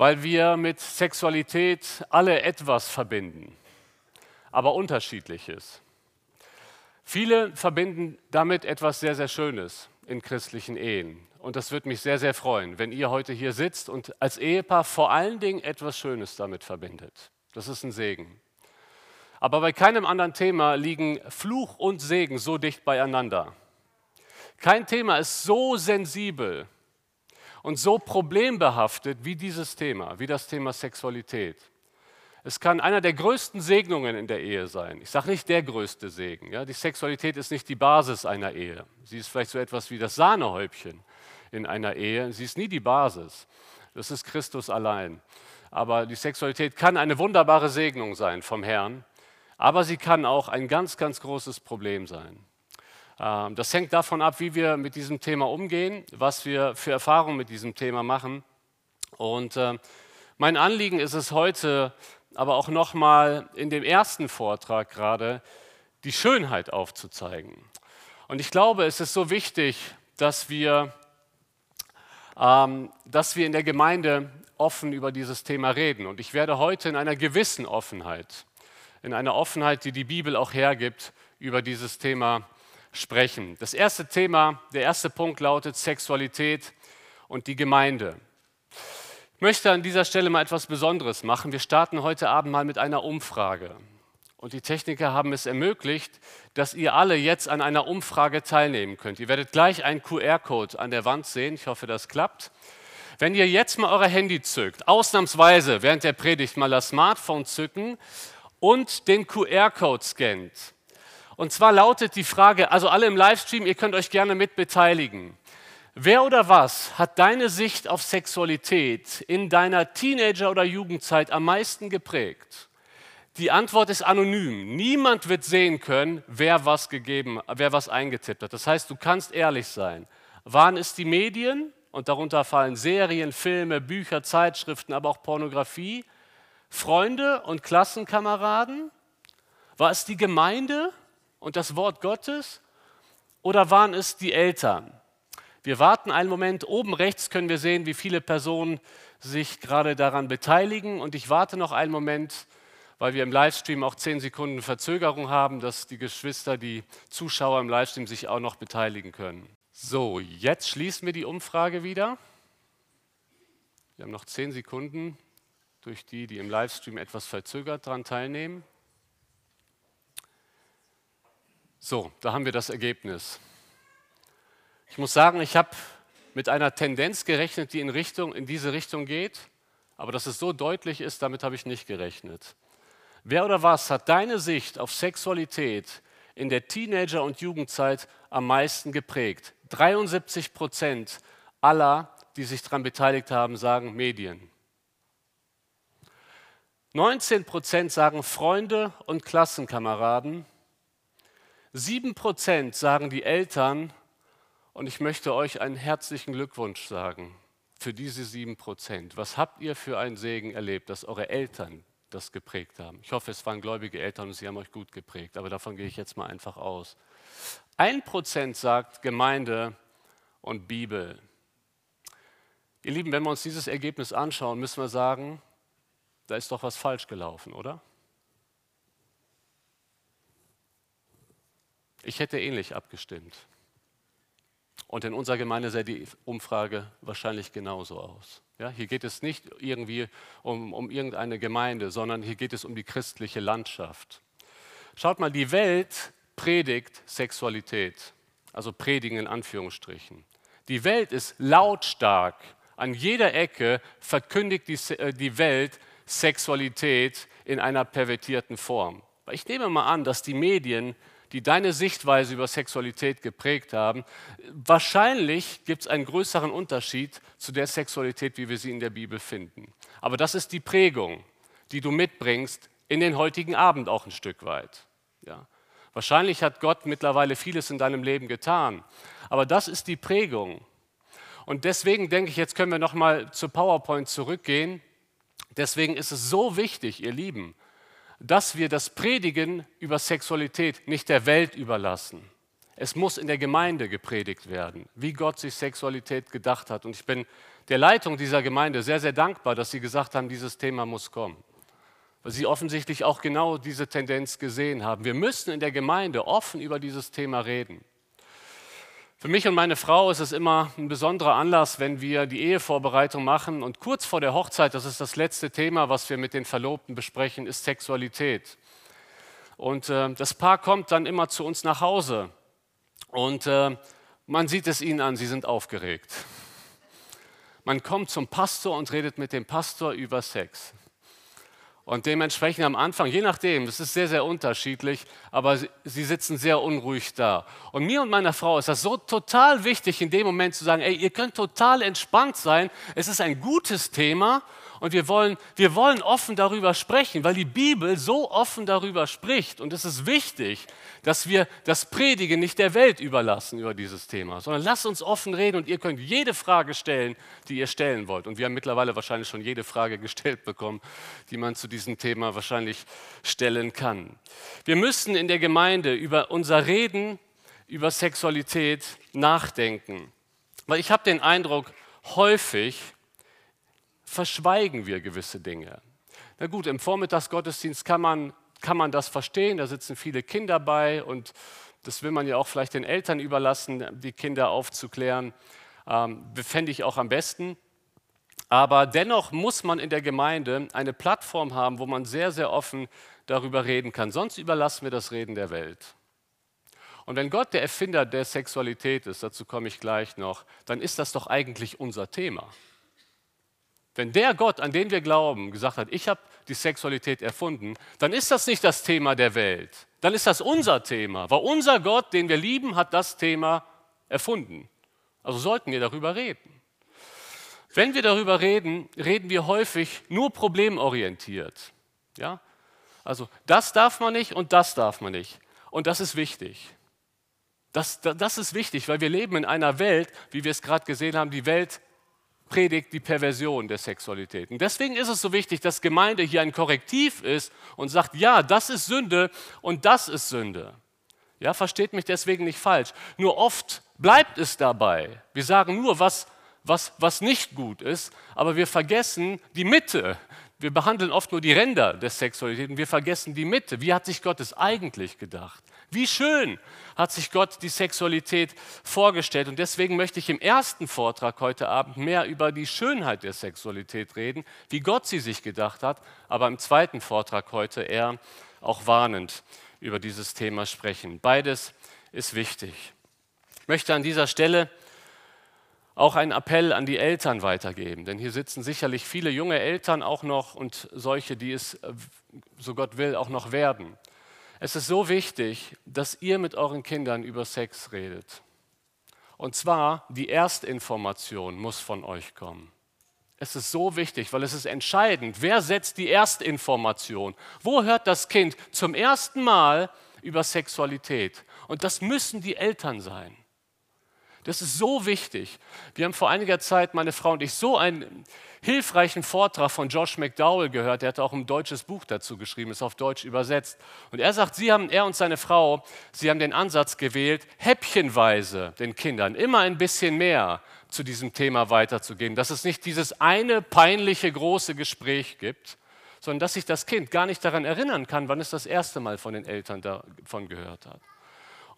weil wir mit Sexualität alle etwas verbinden, aber unterschiedliches. Viele verbinden damit etwas sehr, sehr Schönes in christlichen Ehen. Und das würde mich sehr, sehr freuen, wenn ihr heute hier sitzt und als Ehepaar vor allen Dingen etwas Schönes damit verbindet. Das ist ein Segen. Aber bei keinem anderen Thema liegen Fluch und Segen so dicht beieinander. Kein Thema ist so sensibel und so problembehaftet wie dieses Thema, wie das Thema Sexualität. Es kann einer der größten Segnungen in der Ehe sein. Ich sage nicht der größte Segen. Ja? Die Sexualität ist nicht die Basis einer Ehe. Sie ist vielleicht so etwas wie das Sahnehäubchen in einer Ehe. Sie ist nie die Basis. Das ist Christus allein. Aber die Sexualität kann eine wunderbare Segnung sein vom Herrn, aber sie kann auch ein ganz, ganz großes Problem sein. Ähm, das hängt davon ab, wie wir mit diesem Thema umgehen, was wir für Erfahrungen mit diesem Thema machen. Und äh, mein Anliegen ist es heute, aber auch nochmal in dem ersten Vortrag gerade, die Schönheit aufzuzeigen. Und ich glaube, es ist so wichtig, dass wir, ähm, dass wir in der Gemeinde offen über dieses Thema reden. Und ich werde heute in einer gewissen Offenheit, in einer Offenheit, die die Bibel auch hergibt, über dieses Thema sprechen. Das erste Thema, der erste Punkt lautet Sexualität und die Gemeinde. Ich möchte an dieser Stelle mal etwas Besonderes machen. Wir starten heute Abend mal mit einer Umfrage. Und die Techniker haben es ermöglicht, dass ihr alle jetzt an einer Umfrage teilnehmen könnt. Ihr werdet gleich einen QR-Code an der Wand sehen. Ich hoffe, das klappt. Wenn ihr jetzt mal euer Handy zückt, ausnahmsweise während der Predigt mal das Smartphone zücken und den QR-Code scannt, und zwar lautet die Frage, also alle im Livestream, ihr könnt euch gerne mit beteiligen. Wer oder was hat deine Sicht auf Sexualität in deiner Teenager- oder Jugendzeit am meisten geprägt? Die Antwort ist anonym. Niemand wird sehen können, wer was gegeben, wer was eingetippt hat. Das heißt, du kannst ehrlich sein. Waren es die Medien? Und darunter fallen Serien, Filme, Bücher, Zeitschriften, aber auch Pornografie. Freunde und Klassenkameraden? War es die Gemeinde? Und das Wort Gottes oder waren es die Eltern? Wir warten einen Moment. Oben rechts können wir sehen, wie viele Personen sich gerade daran beteiligen. Und ich warte noch einen Moment, weil wir im Livestream auch zehn Sekunden Verzögerung haben, dass die Geschwister, die Zuschauer im Livestream sich auch noch beteiligen können. So, jetzt schließen wir die Umfrage wieder. Wir haben noch zehn Sekunden, durch die, die im Livestream etwas verzögert daran teilnehmen. So, da haben wir das Ergebnis. Ich muss sagen, ich habe mit einer Tendenz gerechnet, die in, Richtung, in diese Richtung geht, aber dass es so deutlich ist, damit habe ich nicht gerechnet. Wer oder was hat deine Sicht auf Sexualität in der Teenager- und Jugendzeit am meisten geprägt? 73 Prozent aller, die sich daran beteiligt haben, sagen Medien. 19 Prozent sagen Freunde und Klassenkameraden. Sieben Prozent sagen die Eltern und ich möchte euch einen herzlichen Glückwunsch sagen für diese sieben Prozent. Was habt ihr für einen Segen erlebt, dass eure Eltern das geprägt haben? Ich hoffe, es waren gläubige Eltern und sie haben euch gut geprägt, aber davon gehe ich jetzt mal einfach aus. Ein Prozent sagt Gemeinde und Bibel. Ihr Lieben, wenn wir uns dieses Ergebnis anschauen, müssen wir sagen, da ist doch was falsch gelaufen, oder? Ich hätte ähnlich abgestimmt. Und in unserer Gemeinde sähe die Umfrage wahrscheinlich genauso aus. Ja, hier geht es nicht irgendwie um, um irgendeine Gemeinde, sondern hier geht es um die christliche Landschaft. Schaut mal, die Welt predigt Sexualität, also predigen in Anführungsstrichen. Die Welt ist lautstark. An jeder Ecke verkündigt die, äh, die Welt Sexualität in einer pervertierten Form. Ich nehme mal an, dass die Medien die deine Sichtweise über Sexualität geprägt haben. Wahrscheinlich gibt es einen größeren Unterschied zu der Sexualität, wie wir sie in der Bibel finden. Aber das ist die Prägung, die du mitbringst in den heutigen Abend auch ein Stück weit. Ja. Wahrscheinlich hat Gott mittlerweile vieles in deinem Leben getan, aber das ist die Prägung. Und deswegen denke ich, jetzt können wir noch mal zu PowerPoint zurückgehen. Deswegen ist es so wichtig, ihr Lieben, dass wir das Predigen über Sexualität nicht der Welt überlassen. Es muss in der Gemeinde gepredigt werden, wie Gott sich Sexualität gedacht hat. Und ich bin der Leitung dieser Gemeinde sehr, sehr dankbar, dass sie gesagt haben, dieses Thema muss kommen. Weil sie offensichtlich auch genau diese Tendenz gesehen haben. Wir müssen in der Gemeinde offen über dieses Thema reden. Für mich und meine Frau ist es immer ein besonderer Anlass, wenn wir die Ehevorbereitung machen. Und kurz vor der Hochzeit, das ist das letzte Thema, was wir mit den Verlobten besprechen, ist Sexualität. Und äh, das Paar kommt dann immer zu uns nach Hause. Und äh, man sieht es ihnen an, sie sind aufgeregt. Man kommt zum Pastor und redet mit dem Pastor über Sex. Und dementsprechend am Anfang, je nachdem, das ist sehr, sehr unterschiedlich, aber sie, sitzen sehr unruhig da. Und mir und meiner Frau ist das so total wichtig, in dem Moment zu sagen, ey, ihr könnt total entspannt sein, es ist ein gutes Thema und wir wollen, wir wollen offen darüber sprechen, weil die Bibel so offen darüber spricht. Und es ist wichtig, dass wir das Predigen nicht der Welt überlassen über dieses Thema, sondern lasst uns offen reden und ihr könnt jede Frage stellen, die ihr stellen wollt. Und wir haben mittlerweile wahrscheinlich schon jede Frage gestellt bekommen, die man zu diesem Thema wahrscheinlich stellen kann. Wir müssen in der Gemeinde über unser Reden über Sexualität nachdenken. Weil ich habe den Eindruck, häufig verschweigen wir gewisse Dinge. Na gut, im Vormittagsgottesdienst kann man, kann man das verstehen, da sitzen viele Kinder bei und das will man ja auch vielleicht den Eltern überlassen, die Kinder aufzuklären. Ähm, fände ich auch am besten. Aber dennoch muss man in der Gemeinde eine Plattform haben, wo man sehr, sehr offen darüber reden kann. Sonst überlassen wir das Reden der Welt. Und wenn Gott der Erfinder der Sexualität ist, dazu komme ich gleich noch, dann ist das doch eigentlich unser Thema. Wenn der Gott, an den wir glauben, gesagt hat, ich habe die Sexualität erfunden, dann ist das nicht das Thema der Welt. Dann ist das unser Thema. Weil unser Gott, den wir lieben, hat das Thema erfunden. Also sollten wir darüber reden. Wenn wir darüber reden, reden wir häufig nur problemorientiert. Ja? Also das darf man nicht und das darf man nicht. Und das ist wichtig. Das, das ist wichtig, weil wir leben in einer Welt, wie wir es gerade gesehen haben, die Welt predigt die Perversion der Sexualität. Und deswegen ist es so wichtig, dass Gemeinde hier ein Korrektiv ist und sagt, ja, das ist Sünde und das ist Sünde. Ja, versteht mich deswegen nicht falsch. Nur oft bleibt es dabei. Wir sagen nur, was, was, was nicht gut ist, aber wir vergessen die Mitte. Wir behandeln oft nur die Ränder der Sexualität und wir vergessen die Mitte. Wie hat sich Gott es eigentlich gedacht? Wie schön hat sich Gott die Sexualität vorgestellt. Und deswegen möchte ich im ersten Vortrag heute Abend mehr über die Schönheit der Sexualität reden, wie Gott sie sich gedacht hat, aber im zweiten Vortrag heute eher auch warnend über dieses Thema sprechen. Beides ist wichtig. Ich möchte an dieser Stelle auch einen Appell an die Eltern weitergeben, denn hier sitzen sicherlich viele junge Eltern auch noch und solche, die es, äh, so Gott will, auch noch werden. Es ist so wichtig, dass ihr mit euren Kindern über Sex redet. Und zwar die Erstinformation muss von euch kommen. Es ist so wichtig, weil es ist entscheidend, wer setzt die Erstinformation? Wo hört das Kind zum ersten Mal über Sexualität? Und das müssen die Eltern sein. Das ist so wichtig. Wir haben vor einiger Zeit, meine Frau und ich, so einen hilfreichen Vortrag von Josh McDowell gehört. Der hat auch ein deutsches Buch dazu geschrieben, ist auf Deutsch übersetzt. Und er sagt, sie haben, er und seine Frau, sie haben den Ansatz gewählt, häppchenweise den Kindern immer ein bisschen mehr zu diesem Thema weiterzugehen. Dass es nicht dieses eine peinliche große Gespräch gibt, sondern dass sich das Kind gar nicht daran erinnern kann, wann es das erste Mal von den Eltern davon gehört hat.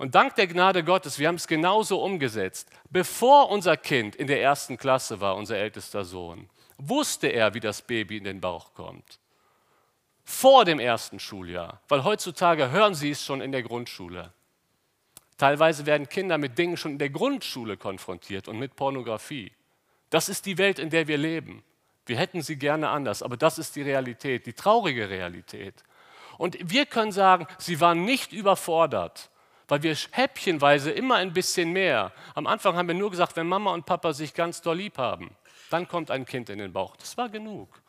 Und dank der Gnade Gottes, wir haben es genauso umgesetzt. Bevor unser Kind in der ersten Klasse war, unser ältester Sohn, wusste er, wie das Baby in den Bauch kommt. Vor dem ersten Schuljahr, weil heutzutage hören sie es schon in der Grundschule. Teilweise werden Kinder mit Dingen schon in der Grundschule konfrontiert und mit Pornografie. Das ist die Welt, in der wir leben. Wir hätten sie gerne anders, aber das ist die Realität, die traurige Realität. Und wir können sagen, sie waren nicht überfordert, weil wir häppchenweise immer ein bisschen mehr. Am Anfang haben wir nur gesagt, wenn Mama und Papa sich ganz doll lieb haben. Dann kommt ein Kind in den Bauch. Das war genug.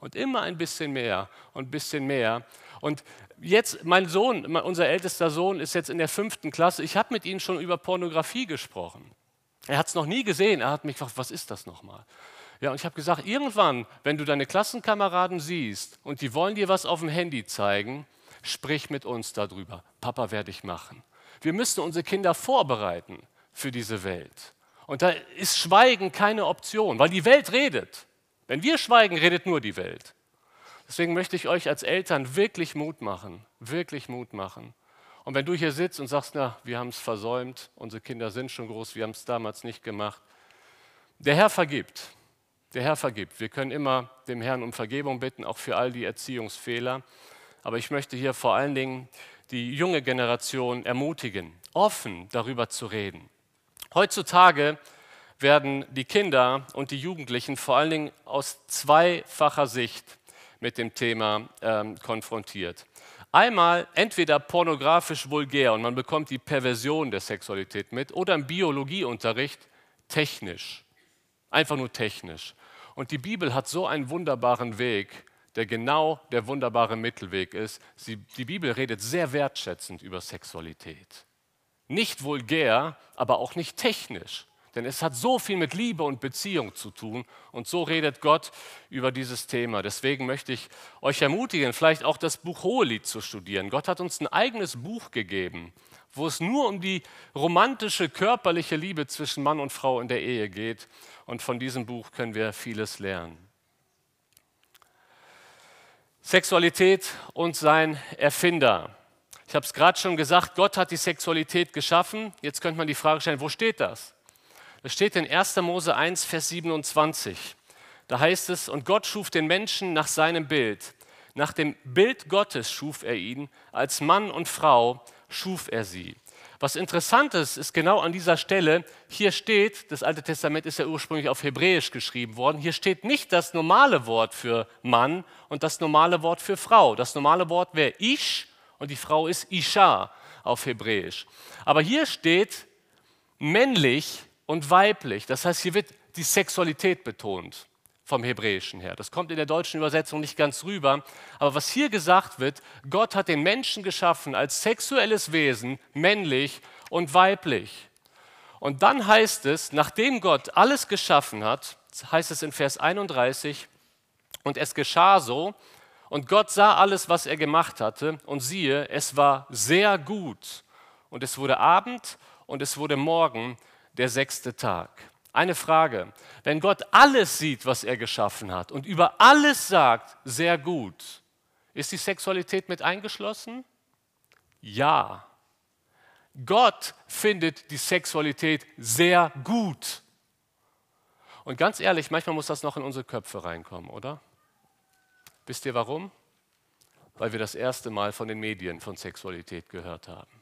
Und immer ein bisschen mehr und ein bisschen mehr. Und jetzt, mein Sohn, unser ältester Sohn, ist jetzt in der fünften Klasse. Ich habe mit ihm schon über Pornografie gesprochen. Er hat es noch nie gesehen. Er hat mich gefragt, was ist das nochmal? Ja, und ich habe gesagt, irgendwann, wenn du deine Klassenkameraden siehst und die wollen dir was auf dem Handy zeigen, sprich mit uns darüber. Papa werde ich machen. Wir müssen unsere Kinder vorbereiten für diese Welt. Und da ist Schweigen keine Option, weil die Welt redet. Wenn wir schweigen, redet nur die Welt. Deswegen möchte ich euch als Eltern wirklich Mut machen, wirklich Mut machen. Und wenn du hier sitzt und sagst, na, wir haben es versäumt, unsere Kinder sind schon groß, wir haben es damals nicht gemacht, der Herr vergibt. Der Herr vergibt. Wir können immer dem Herrn um Vergebung bitten, auch für all die Erziehungsfehler. Aber ich möchte hier vor allen Dingen die junge Generation ermutigen, offen darüber zu reden. Heutzutage werden die Kinder und die Jugendlichen vor allen Dingen aus zweifacher Sicht mit dem Thema ähm, konfrontiert. Einmal entweder pornografisch vulgär und man bekommt die Perversion der Sexualität mit oder im Biologieunterricht technisch, einfach nur technisch. Und die Bibel hat so einen wunderbaren Weg, der genau der wunderbare Mittelweg ist. Sie, die Bibel redet sehr wertschätzend über Sexualität. Nicht vulgär, aber auch nicht technisch. Denn es hat so viel mit Liebe und Beziehung zu tun. Und so redet Gott über dieses Thema. Deswegen möchte ich euch ermutigen, vielleicht auch das Buch Hohelied zu studieren. Gott hat uns ein eigenes Buch gegeben, wo es nur um die romantische, körperliche Liebe zwischen Mann und Frau in der Ehe geht. Und von diesem Buch können wir vieles lernen. Sexualität und sein Erfinder. Ich habe es gerade schon gesagt, Gott hat die Sexualität geschaffen. Jetzt könnte man die Frage stellen, wo steht das? Das steht in 1. Mose 1, Vers 27. Da heißt es, und Gott schuf den Menschen nach seinem Bild. Nach dem Bild Gottes schuf er ihn, als Mann und Frau schuf er sie. Was interessant ist, ist genau an dieser Stelle, hier steht, das Alte Testament ist ja ursprünglich auf Hebräisch geschrieben worden, hier steht nicht das normale Wort für Mann und das normale Wort für Frau. Das normale Wort wäre Ish und die Frau ist Isha auf Hebräisch. Aber hier steht männlich und weiblich. Das heißt, hier wird die Sexualität betont vom Hebräischen her. Das kommt in der deutschen Übersetzung nicht ganz rüber. Aber was hier gesagt wird, Gott hat den Menschen geschaffen als sexuelles Wesen, männlich und weiblich. Und dann heißt es, nachdem Gott alles geschaffen hat, heißt es in Vers 31, und es geschah so, und Gott sah alles, was er gemacht hatte, und siehe, es war sehr gut. Und es wurde Abend und es wurde Morgen, der sechste Tag. Eine Frage. Wenn Gott alles sieht, was er geschaffen hat und über alles sagt, sehr gut, ist die Sexualität mit eingeschlossen? Ja. Gott findet die Sexualität sehr gut. Und ganz ehrlich, manchmal muss das noch in unsere Köpfe reinkommen, oder? Wisst ihr warum? Weil wir das erste Mal von den Medien von Sexualität gehört haben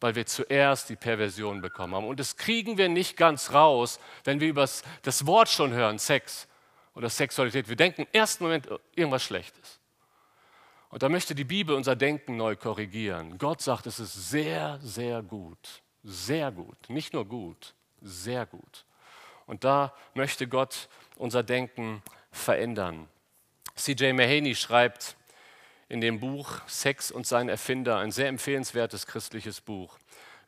weil wir zuerst die Perversion bekommen haben. Und das kriegen wir nicht ganz raus, wenn wir über das Wort schon hören, Sex oder Sexualität. Wir denken im ersten Moment oh, irgendwas Schlechtes. Und da möchte die Bibel unser Denken neu korrigieren. Gott sagt, es ist sehr, sehr gut. Sehr gut. Nicht nur gut, sehr gut. Und da möchte Gott unser Denken verändern. C.J. Mahaney schreibt, in dem Buch Sex und sein Erfinder, ein sehr empfehlenswertes christliches Buch.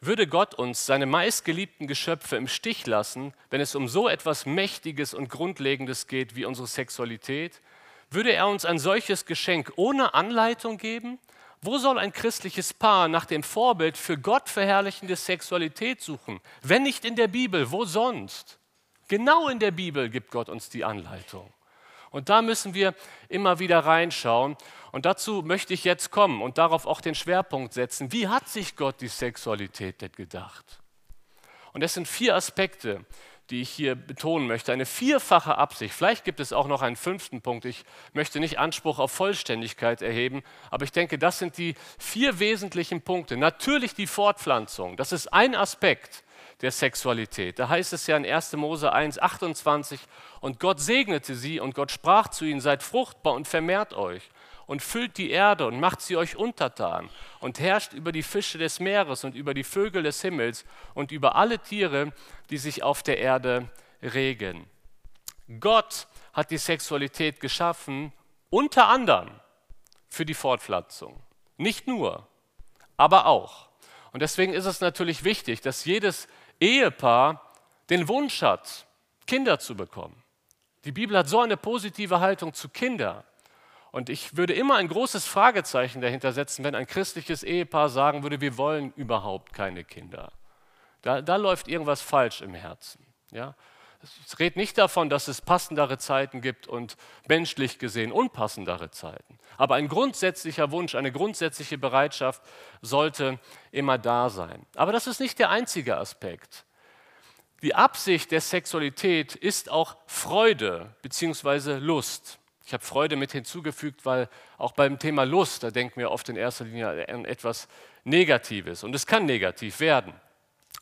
Würde Gott uns, seine meistgeliebten Geschöpfe, im Stich lassen, wenn es um so etwas Mächtiges und Grundlegendes geht wie unsere Sexualität? Würde er uns ein solches Geschenk ohne Anleitung geben? Wo soll ein christliches Paar nach dem Vorbild für Gott verherrlichende Sexualität suchen? Wenn nicht in der Bibel, wo sonst? Genau in der Bibel gibt Gott uns die Anleitung. Und da müssen wir immer wieder reinschauen. Und dazu möchte ich jetzt kommen und darauf auch den Schwerpunkt setzen. Wie hat sich Gott die Sexualität denn gedacht? Und das sind vier Aspekte, die ich hier betonen möchte. Eine vierfache Absicht. Vielleicht gibt es auch noch einen fünften Punkt. Ich möchte nicht Anspruch auf Vollständigkeit erheben, aber ich denke, das sind die vier wesentlichen Punkte. Natürlich die Fortpflanzung. Das ist ein Aspekt der Sexualität. Da heißt es ja in 1. Mose 1, 28, und Gott segnete sie und Gott sprach zu ihnen, seid fruchtbar und vermehrt euch und füllt die Erde und macht sie euch untertan und herrscht über die Fische des Meeres und über die Vögel des Himmels und über alle Tiere, die sich auf der Erde regen. Gott hat die Sexualität geschaffen, unter anderem für die Fortpflanzung. Nicht nur, aber auch. Und deswegen ist es natürlich wichtig, dass jedes Ehepaar den Wunsch hat, Kinder zu bekommen. Die Bibel hat so eine positive Haltung zu Kindern. Und ich würde immer ein großes Fragezeichen dahinter setzen, wenn ein christliches Ehepaar sagen würde, wir wollen überhaupt keine Kinder. Da, da läuft irgendwas falsch im Herzen. Ja? Es redet nicht davon, dass es passendere Zeiten gibt und menschlich gesehen unpassendere Zeiten. Aber ein grundsätzlicher Wunsch, eine grundsätzliche Bereitschaft sollte immer da sein. Aber das ist nicht der einzige Aspekt. Die Absicht der Sexualität ist auch Freude bzw. Lust. Ich habe Freude mit hinzugefügt, weil auch beim Thema Lust, da denken wir oft in erster Linie an etwas Negatives und es kann negativ werden.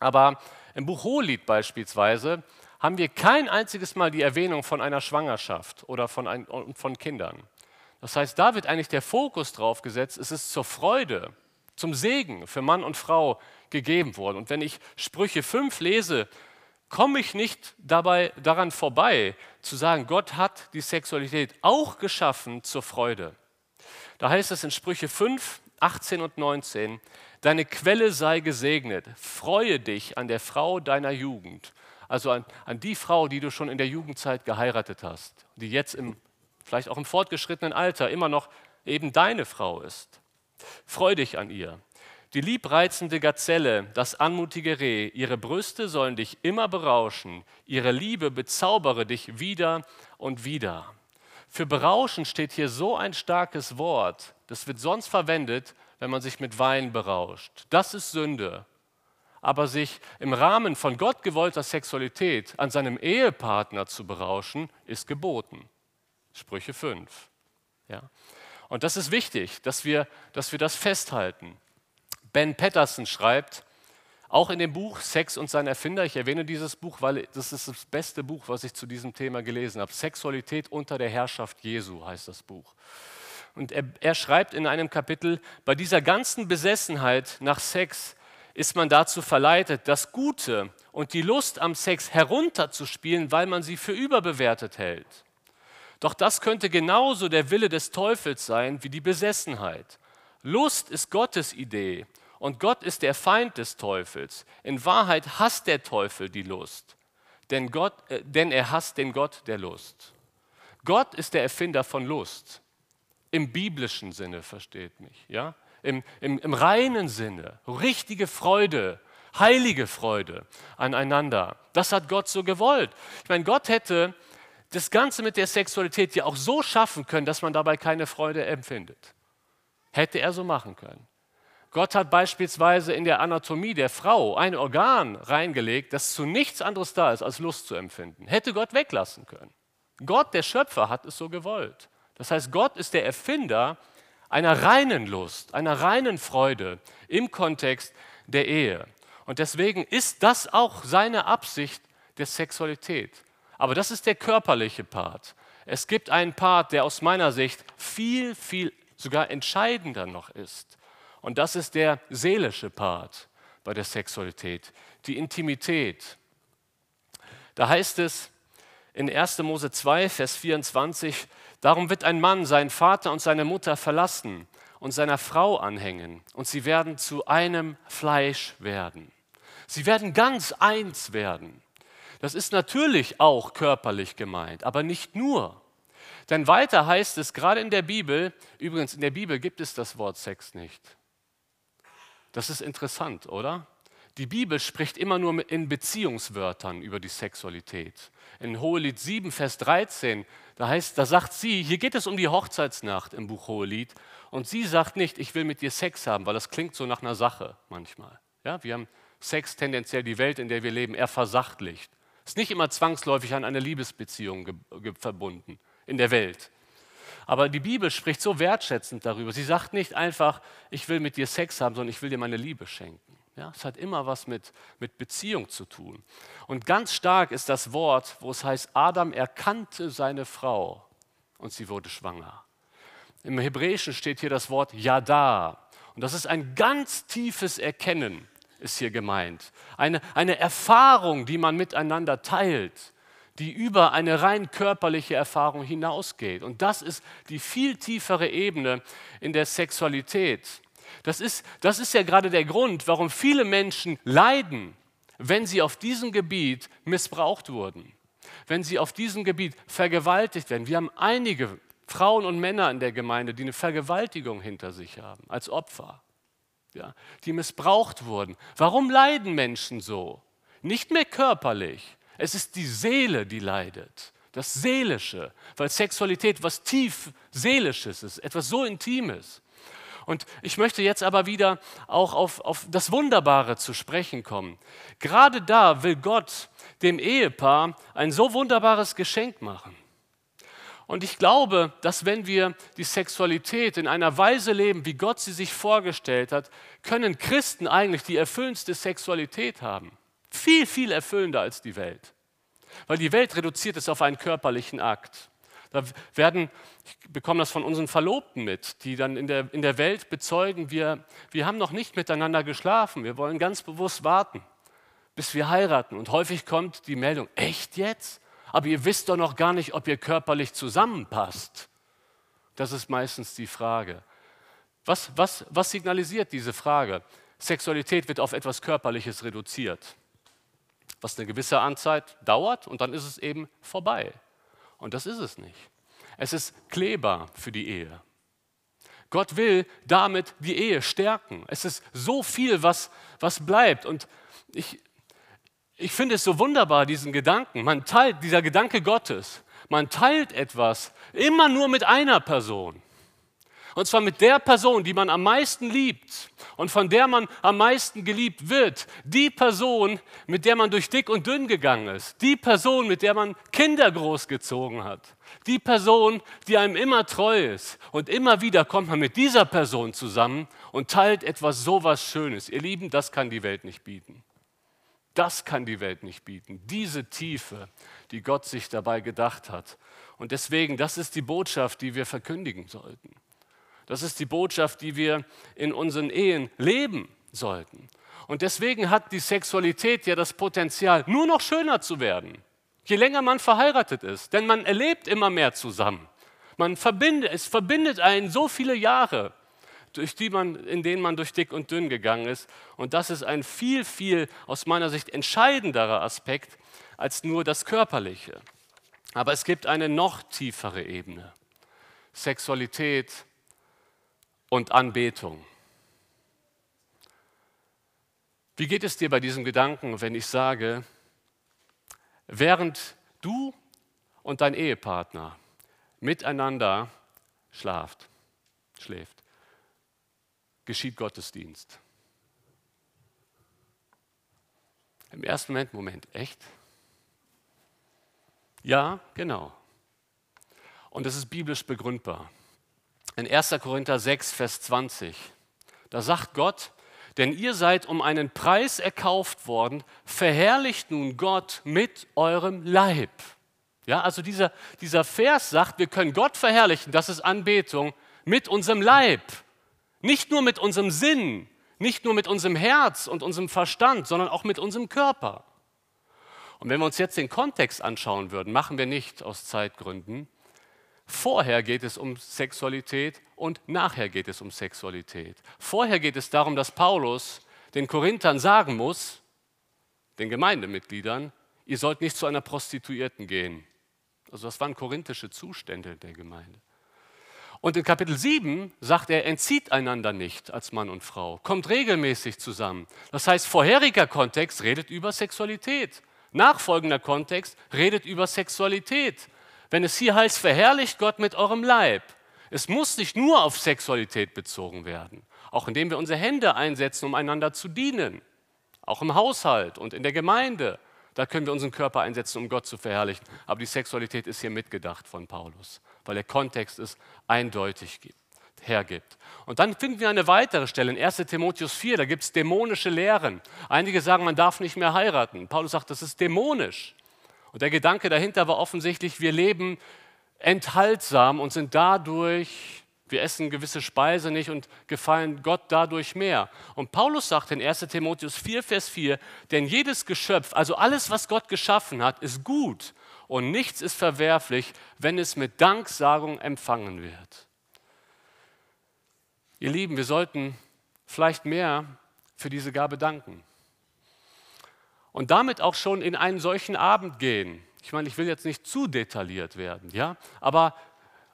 Aber im Buch Hohelied beispielsweise haben wir kein einziges Mal die Erwähnung von einer Schwangerschaft oder von, ein, von Kindern. Das heißt, da wird eigentlich der Fokus drauf gesetzt, es ist zur Freude, zum Segen für Mann und Frau gegeben worden. Und wenn ich Sprüche 5 lese, komme ich nicht dabei daran vorbei, zu sagen, Gott hat die Sexualität auch geschaffen zur Freude. Da heißt es in Sprüche 5, 18 und 19, deine Quelle sei gesegnet, freue dich an der Frau deiner Jugend, also an, an die Frau, die du schon in der Jugendzeit geheiratet hast, die jetzt im, vielleicht auch im fortgeschrittenen Alter immer noch eben deine Frau ist. Freu dich an ihr. Die liebreizende Gazelle, das anmutige Reh, ihre Brüste sollen dich immer berauschen, ihre Liebe bezaubere dich wieder und wieder. Für berauschen steht hier so ein starkes Wort, das wird sonst verwendet, wenn man sich mit Wein berauscht. Das ist Sünde. Aber sich im Rahmen von Gott gewollter Sexualität an seinem Ehepartner zu berauschen, ist geboten. Sprüche 5. Ja. Und das ist wichtig, dass wir, dass wir das festhalten. Ben Patterson schreibt, auch in dem Buch Sex und sein Erfinder, ich erwähne dieses Buch, weil das ist das beste Buch, was ich zu diesem Thema gelesen habe. Sexualität unter der Herrschaft Jesu heißt das Buch. Und er, er schreibt in einem Kapitel, bei dieser ganzen Besessenheit nach Sex ist man dazu verleitet, das Gute und die Lust am Sex herunterzuspielen, weil man sie für überbewertet hält. Doch das könnte genauso der Wille des Teufels sein wie die Besessenheit. Lust ist Gottes Idee und Gott ist der Feind des Teufels. In Wahrheit hasst der Teufel die Lust, denn, Gott, äh, denn er hasst den Gott der Lust. Gott ist der Erfinder von Lust. Im biblischen Sinne, versteht mich. Ja? Im, im, Im reinen Sinne. Richtige Freude, heilige Freude aneinander. Das hat Gott so gewollt. Ich meine, Gott hätte das Ganze mit der Sexualität ja auch so schaffen können, dass man dabei keine Freude empfindet. Hätte er so machen können. Gott hat beispielsweise in der Anatomie der Frau ein Organ reingelegt, das zu nichts anderes da ist, als Lust zu empfinden. Hätte Gott weglassen können. Gott, der Schöpfer, hat es so gewollt. Das heißt, Gott ist der Erfinder einer reinen Lust, einer reinen Freude im Kontext der Ehe. Und deswegen ist das auch seine Absicht der Sexualität. Aber das ist der körperliche Part. Es gibt einen Part, der aus meiner Sicht viel, viel sogar entscheidender noch ist. Und das ist der seelische Part bei der Sexualität, die Intimität. Da heißt es in 1. Mose 2, Vers 24, darum wird ein Mann seinen Vater und seine Mutter verlassen und seiner Frau anhängen und sie werden zu einem Fleisch werden. Sie werden ganz eins werden. Das ist natürlich auch körperlich gemeint, aber nicht nur. Denn weiter heißt es, gerade in der Bibel, übrigens in der Bibel gibt es das Wort Sex nicht. Das ist interessant, oder? Die Bibel spricht immer nur in Beziehungswörtern über die Sexualität. In Hohelied 7, Vers 13, da heißt, da sagt sie, hier geht es um die Hochzeitsnacht im Buch Hohelied, und sie sagt nicht, ich will mit dir Sex haben, weil das klingt so nach einer Sache manchmal. Ja, wir haben Sex tendenziell die Welt, in der wir leben, eher versachtlicht. Ist nicht immer zwangsläufig an eine Liebesbeziehung verbunden in der Welt. Aber die Bibel spricht so wertschätzend darüber. Sie sagt nicht einfach, ich will mit dir Sex haben, sondern ich will dir meine Liebe schenken. Ja, es hat immer was mit, mit Beziehung zu tun. Und ganz stark ist das Wort, wo es heißt, Adam erkannte seine Frau und sie wurde schwanger. Im Hebräischen steht hier das Wort Yada. Und das ist ein ganz tiefes Erkennen, ist hier gemeint. Eine, eine Erfahrung, die man miteinander teilt die über eine rein körperliche Erfahrung hinausgeht. Und das ist die viel tiefere Ebene in der Sexualität. Das ist, das ist ja gerade der Grund, warum viele Menschen leiden, wenn sie auf diesem Gebiet missbraucht wurden, wenn sie auf diesem Gebiet vergewaltigt werden. Wir haben einige Frauen und Männer in der Gemeinde, die eine Vergewaltigung hinter sich haben, als Opfer, ja, die missbraucht wurden. Warum leiden Menschen so? Nicht mehr körperlich. Es ist die Seele, die leidet. Das Seelische, weil Sexualität was tief Seelisches ist, etwas so Intimes. Und ich möchte jetzt aber wieder auch auf, auf das Wunderbare zu sprechen kommen. Gerade da will Gott dem Ehepaar ein so wunderbares Geschenk machen. Und ich glaube, dass wenn wir die Sexualität in einer Weise leben, wie Gott sie sich vorgestellt hat, können Christen eigentlich die erfüllendste Sexualität haben. Viel, viel erfüllender als die Welt. Weil die Welt reduziert es auf einen körperlichen Akt. Da werden, ich bekomme das von unseren Verlobten mit, die dann in der, in der Welt bezeugen, wir, wir haben noch nicht miteinander geschlafen, wir wollen ganz bewusst warten, bis wir heiraten. Und häufig kommt die Meldung, echt jetzt? aber ihr wisst doch noch gar nicht, ob ihr körperlich zusammenpasst. Das ist meistens die Frage. Was, was, was signalisiert diese Frage? Sexualität wird auf etwas Körperliches reduziert, was eine gewisse Anzeit dauert und dann ist es eben vorbei. Und das ist es nicht. Es ist Kleber für die Ehe. Gott will damit die Ehe stärken. Es ist so viel, was, was bleibt. Und ich, ich finde es so wunderbar, diesen Gedanken. Man teilt, dieser Gedanke Gottes, man teilt etwas immer nur mit einer Person. Und zwar mit der Person, die man am meisten liebt und von der man am meisten geliebt wird. Die Person, mit der man durch dick und dünn gegangen ist. Die Person, mit der man Kinder großgezogen hat. Die Person, die einem immer treu ist. Und immer wieder kommt man mit dieser Person zusammen und teilt etwas so was Schönes. Ihr Lieben, das kann die Welt nicht bieten. Das kann die Welt nicht bieten. Diese Tiefe, die Gott sich dabei gedacht hat. Und deswegen, das ist die Botschaft, die wir verkündigen sollten. Das ist die Botschaft, die wir in unseren Ehen leben sollten. Und deswegen hat die Sexualität ja das Potenzial, nur noch schöner zu werden, je länger man verheiratet ist. Denn man erlebt immer mehr zusammen. Man verbindet, es verbindet einen so viele Jahre durch die man, in denen man durch dick und dünn gegangen ist. Und das ist ein viel, viel aus meiner Sicht entscheidenderer Aspekt als nur das Körperliche. Aber es gibt eine noch tiefere Ebene. Sexualität und Anbetung. Wie geht es dir bei diesem Gedanken, wenn ich sage, während du und dein Ehepartner miteinander schlaft, schläft, geschieht Gottesdienst. Im ersten Moment, Moment, echt? Ja, genau. Und das ist biblisch begründbar. In 1. Korinther 6, Vers 20, da sagt Gott, denn ihr seid um einen Preis erkauft worden, verherrlicht nun Gott mit eurem Leib. Ja, also dieser, dieser Vers sagt, wir können Gott verherrlichen, das ist Anbetung, mit unserem Leib. Nicht nur mit unserem Sinn, nicht nur mit unserem Herz und unserem Verstand, sondern auch mit unserem Körper. Und wenn wir uns jetzt den Kontext anschauen würden, machen wir nicht aus Zeitgründen. Vorher geht es um Sexualität und nachher geht es um Sexualität. Vorher geht es darum, dass Paulus den Korinthern sagen muss, den Gemeindemitgliedern, ihr sollt nicht zu einer Prostituierten gehen. Also das waren korinthische Zustände der Gemeinde. Und in Kapitel 7 sagt er, entzieht einander nicht als Mann und Frau, kommt regelmäßig zusammen. Das heißt, vorheriger Kontext redet über Sexualität. Nachfolgender Kontext redet über Sexualität. Wenn es hier heißt, verherrlicht Gott mit eurem Leib. Es muss nicht nur auf Sexualität bezogen werden, auch indem wir unsere Hände einsetzen, um einander zu dienen. Auch im Haushalt und in der Gemeinde. Da können wir unseren Körper einsetzen, um Gott zu verherrlichen. Aber die Sexualität ist hier mitgedacht von Paulus weil der Kontext es eindeutig gibt, hergibt. Und dann finden wir eine weitere Stelle in 1 Timotheus 4, da gibt es dämonische Lehren. Einige sagen, man darf nicht mehr heiraten. Paulus sagt, das ist dämonisch. Und der Gedanke dahinter war offensichtlich, wir leben enthaltsam und sind dadurch, wir essen gewisse Speise nicht und gefallen Gott dadurch mehr. Und Paulus sagt in 1 Timotheus 4, Vers 4, denn jedes Geschöpf, also alles, was Gott geschaffen hat, ist gut und nichts ist verwerflich, wenn es mit Danksagung empfangen wird. Ihr Lieben, wir sollten vielleicht mehr für diese Gabe danken. Und damit auch schon in einen solchen Abend gehen. Ich meine, ich will jetzt nicht zu detailliert werden, ja, aber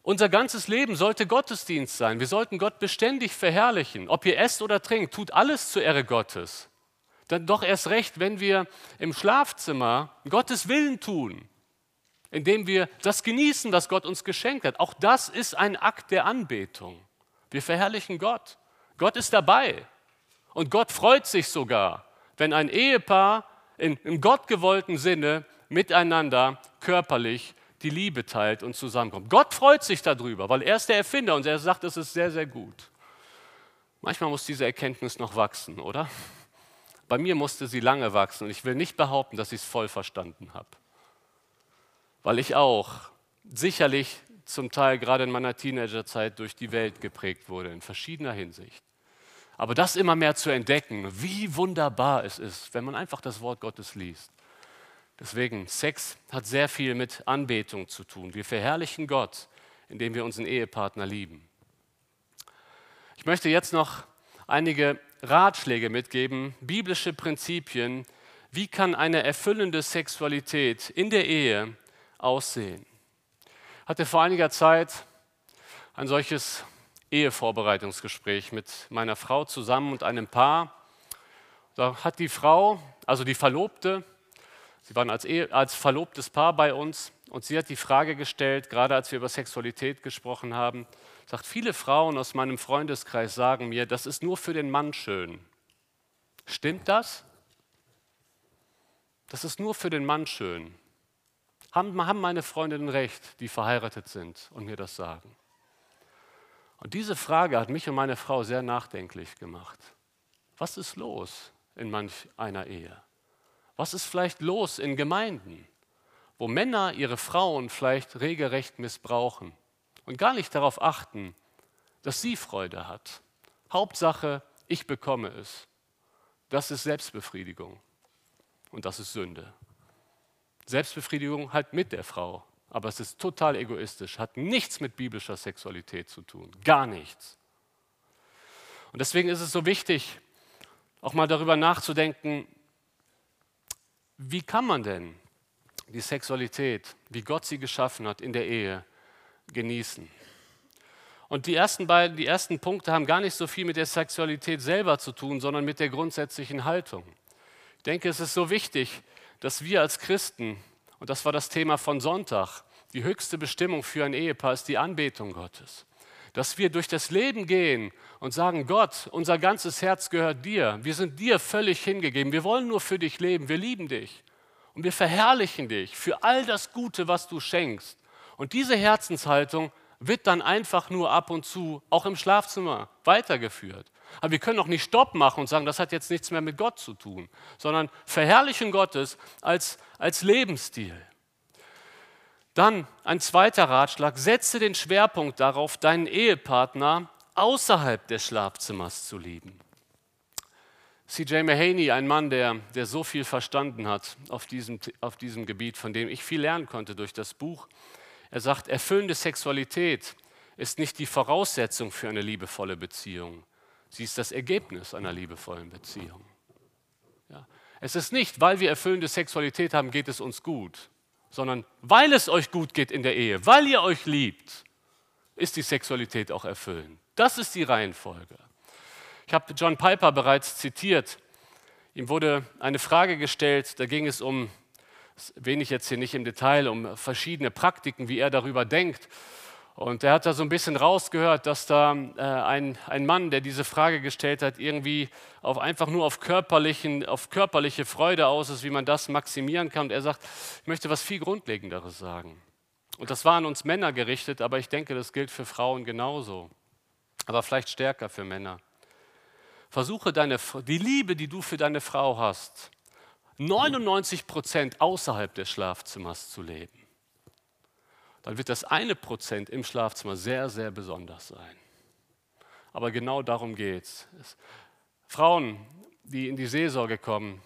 Unser ganzes Leben sollte Gottesdienst sein. Wir sollten Gott beständig verherrlichen. Ob ihr esst oder trinkt, tut alles zur Ehre Gottes. Dann doch erst recht, wenn wir im Schlafzimmer Gottes Willen tun, indem wir das genießen, was Gott uns geschenkt hat. Auch das ist ein Akt der Anbetung. Wir verherrlichen Gott. Gott ist dabei. Und Gott freut sich sogar, wenn ein Ehepaar in, im gottgewollten Sinne miteinander körperlich die Liebe teilt und zusammenkommt. Gott freut sich darüber, weil er ist der Erfinder und er sagt, es ist sehr, sehr gut. Manchmal muss diese Erkenntnis noch wachsen, oder? Bei mir musste sie lange wachsen und ich will nicht behaupten, dass ich es voll verstanden habe. Weil ich auch sicherlich zum Teil gerade in meiner Teenagerzeit durch die Welt geprägt wurde, in verschiedener Hinsicht. Aber das immer mehr zu entdecken, wie wunderbar es ist, wenn man einfach das Wort Gottes liest. Deswegen, Sex hat sehr viel mit Anbetung zu tun. Wir verherrlichen Gott, indem wir unseren Ehepartner lieben. Ich möchte jetzt noch einige Ratschläge mitgeben, biblische Prinzipien. Wie kann eine erfüllende Sexualität in der Ehe aussehen? Ich hatte vor einiger Zeit ein solches Ehevorbereitungsgespräch mit meiner Frau zusammen und einem Paar. Da hat die Frau, also die Verlobte, Sie waren als, Ehe, als verlobtes Paar bei uns und sie hat die Frage gestellt, gerade als wir über Sexualität gesprochen haben, sagt, viele Frauen aus meinem Freundeskreis sagen mir, das ist nur für den Mann schön. Stimmt das? Das ist nur für den Mann schön. Haben, haben meine Freundinnen recht, die verheiratet sind und mir das sagen? Und diese Frage hat mich und meine Frau sehr nachdenklich gemacht. Was ist los in manch einer Ehe? Was ist vielleicht los in Gemeinden, wo Männer ihre Frauen vielleicht regelrecht missbrauchen und gar nicht darauf achten, dass sie Freude hat? Hauptsache, ich bekomme es. Das ist Selbstbefriedigung und das ist Sünde. Selbstbefriedigung halt mit der Frau, aber es ist total egoistisch, hat nichts mit biblischer Sexualität zu tun, gar nichts. Und deswegen ist es so wichtig, auch mal darüber nachzudenken, wie kann man denn die Sexualität, wie Gott sie geschaffen hat, in der Ehe genießen? Und die ersten beiden, die ersten Punkte haben gar nicht so viel mit der Sexualität selber zu tun, sondern mit der grundsätzlichen Haltung. Ich denke, es ist so wichtig, dass wir als Christen, und das war das Thema von Sonntag, die höchste Bestimmung für ein Ehepaar ist die Anbetung Gottes. Dass wir durch das Leben gehen und sagen, Gott, unser ganzes Herz gehört dir. Wir sind dir völlig hingegeben. Wir wollen nur für dich leben. Wir lieben dich. Und wir verherrlichen dich für all das Gute, was du schenkst. Und diese Herzenshaltung wird dann einfach nur ab und zu auch im Schlafzimmer weitergeführt. Aber wir können auch nicht Stopp machen und sagen, das hat jetzt nichts mehr mit Gott zu tun, sondern verherrlichen Gottes als, als Lebensstil. Dann ein zweiter Ratschlag, setze den Schwerpunkt darauf, deinen Ehepartner außerhalb des Schlafzimmers zu lieben. C.J. Mahaney, ein Mann, der, der so viel verstanden hat auf diesem, auf diesem Gebiet, von dem ich viel lernen konnte durch das Buch, er sagt, erfüllende Sexualität ist nicht die Voraussetzung für eine liebevolle Beziehung, sie ist das Ergebnis einer liebevollen Beziehung. Ja. Es ist nicht, weil wir erfüllende Sexualität haben, geht es uns gut sondern weil es euch gut geht in der Ehe, weil ihr euch liebt, ist die Sexualität auch erfüllend. Das ist die Reihenfolge. Ich habe John Piper bereits zitiert. Ihm wurde eine Frage gestellt, da ging es um, wenig jetzt hier nicht im Detail, um verschiedene Praktiken, wie er darüber denkt. Und er hat da so ein bisschen rausgehört, dass da äh, ein, ein Mann, der diese Frage gestellt hat, irgendwie auf, einfach nur auf, körperlichen, auf körperliche Freude aus ist, wie man das maximieren kann. Und er sagt, ich möchte was viel Grundlegenderes sagen. Und das war an uns Männer gerichtet, aber ich denke, das gilt für Frauen genauso. Aber vielleicht stärker für Männer. Versuche deine, die Liebe, die du für deine Frau hast, 99 Prozent außerhalb des Schlafzimmers zu leben dann wird das eine Prozent im Schlafzimmer sehr, sehr besonders sein. Aber genau darum geht es. Frauen, die in die Seelsorge kommen,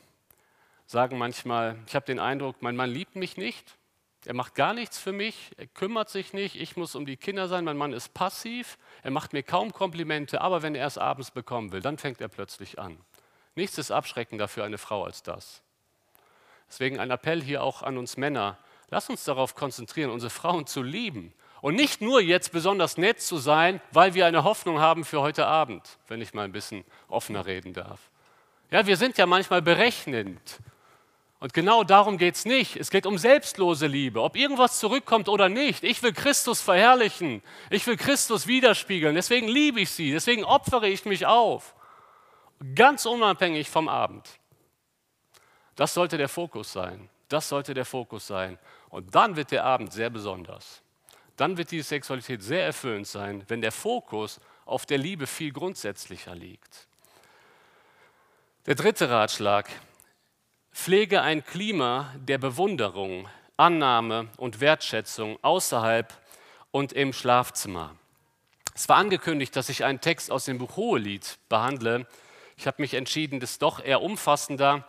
sagen manchmal, ich habe den Eindruck, mein Mann liebt mich nicht, er macht gar nichts für mich, er kümmert sich nicht, ich muss um die Kinder sein, mein Mann ist passiv, er macht mir kaum Komplimente, aber wenn er es abends bekommen will, dann fängt er plötzlich an. Nichts ist abschreckender für eine Frau als das. Deswegen ein Appell hier auch an uns Männer, Lass uns darauf konzentrieren, unsere Frauen zu lieben Und nicht nur jetzt besonders nett zu sein, weil wir eine Hoffnung haben für heute Abend, wenn ich mal ein bisschen offener reden darf. Ja, wir sind ja manchmal berechnend. Und genau darum geht es nicht. Es geht um selbstlose Liebe. Ob irgendwas zurückkommt oder nicht. Ich will Christus verherrlichen. Ich will Christus widerspiegeln. Deswegen liebe ich sie. Deswegen opfere ich mich auf. Ganz unabhängig vom Abend. Das sollte der Fokus sein. Das sollte der Fokus sein. Und dann wird der Abend sehr besonders. Dann wird die Sexualität sehr erfüllend sein, wenn der Fokus auf der Liebe viel grundsätzlicher liegt. Der dritte Ratschlag. Pflege ein Klima der Bewunderung, Annahme und Wertschätzung außerhalb und im Schlafzimmer. Es war angekündigt, dass ich einen Text aus dem Buch Hohelied behandle. Ich habe mich entschieden, das doch eher umfassender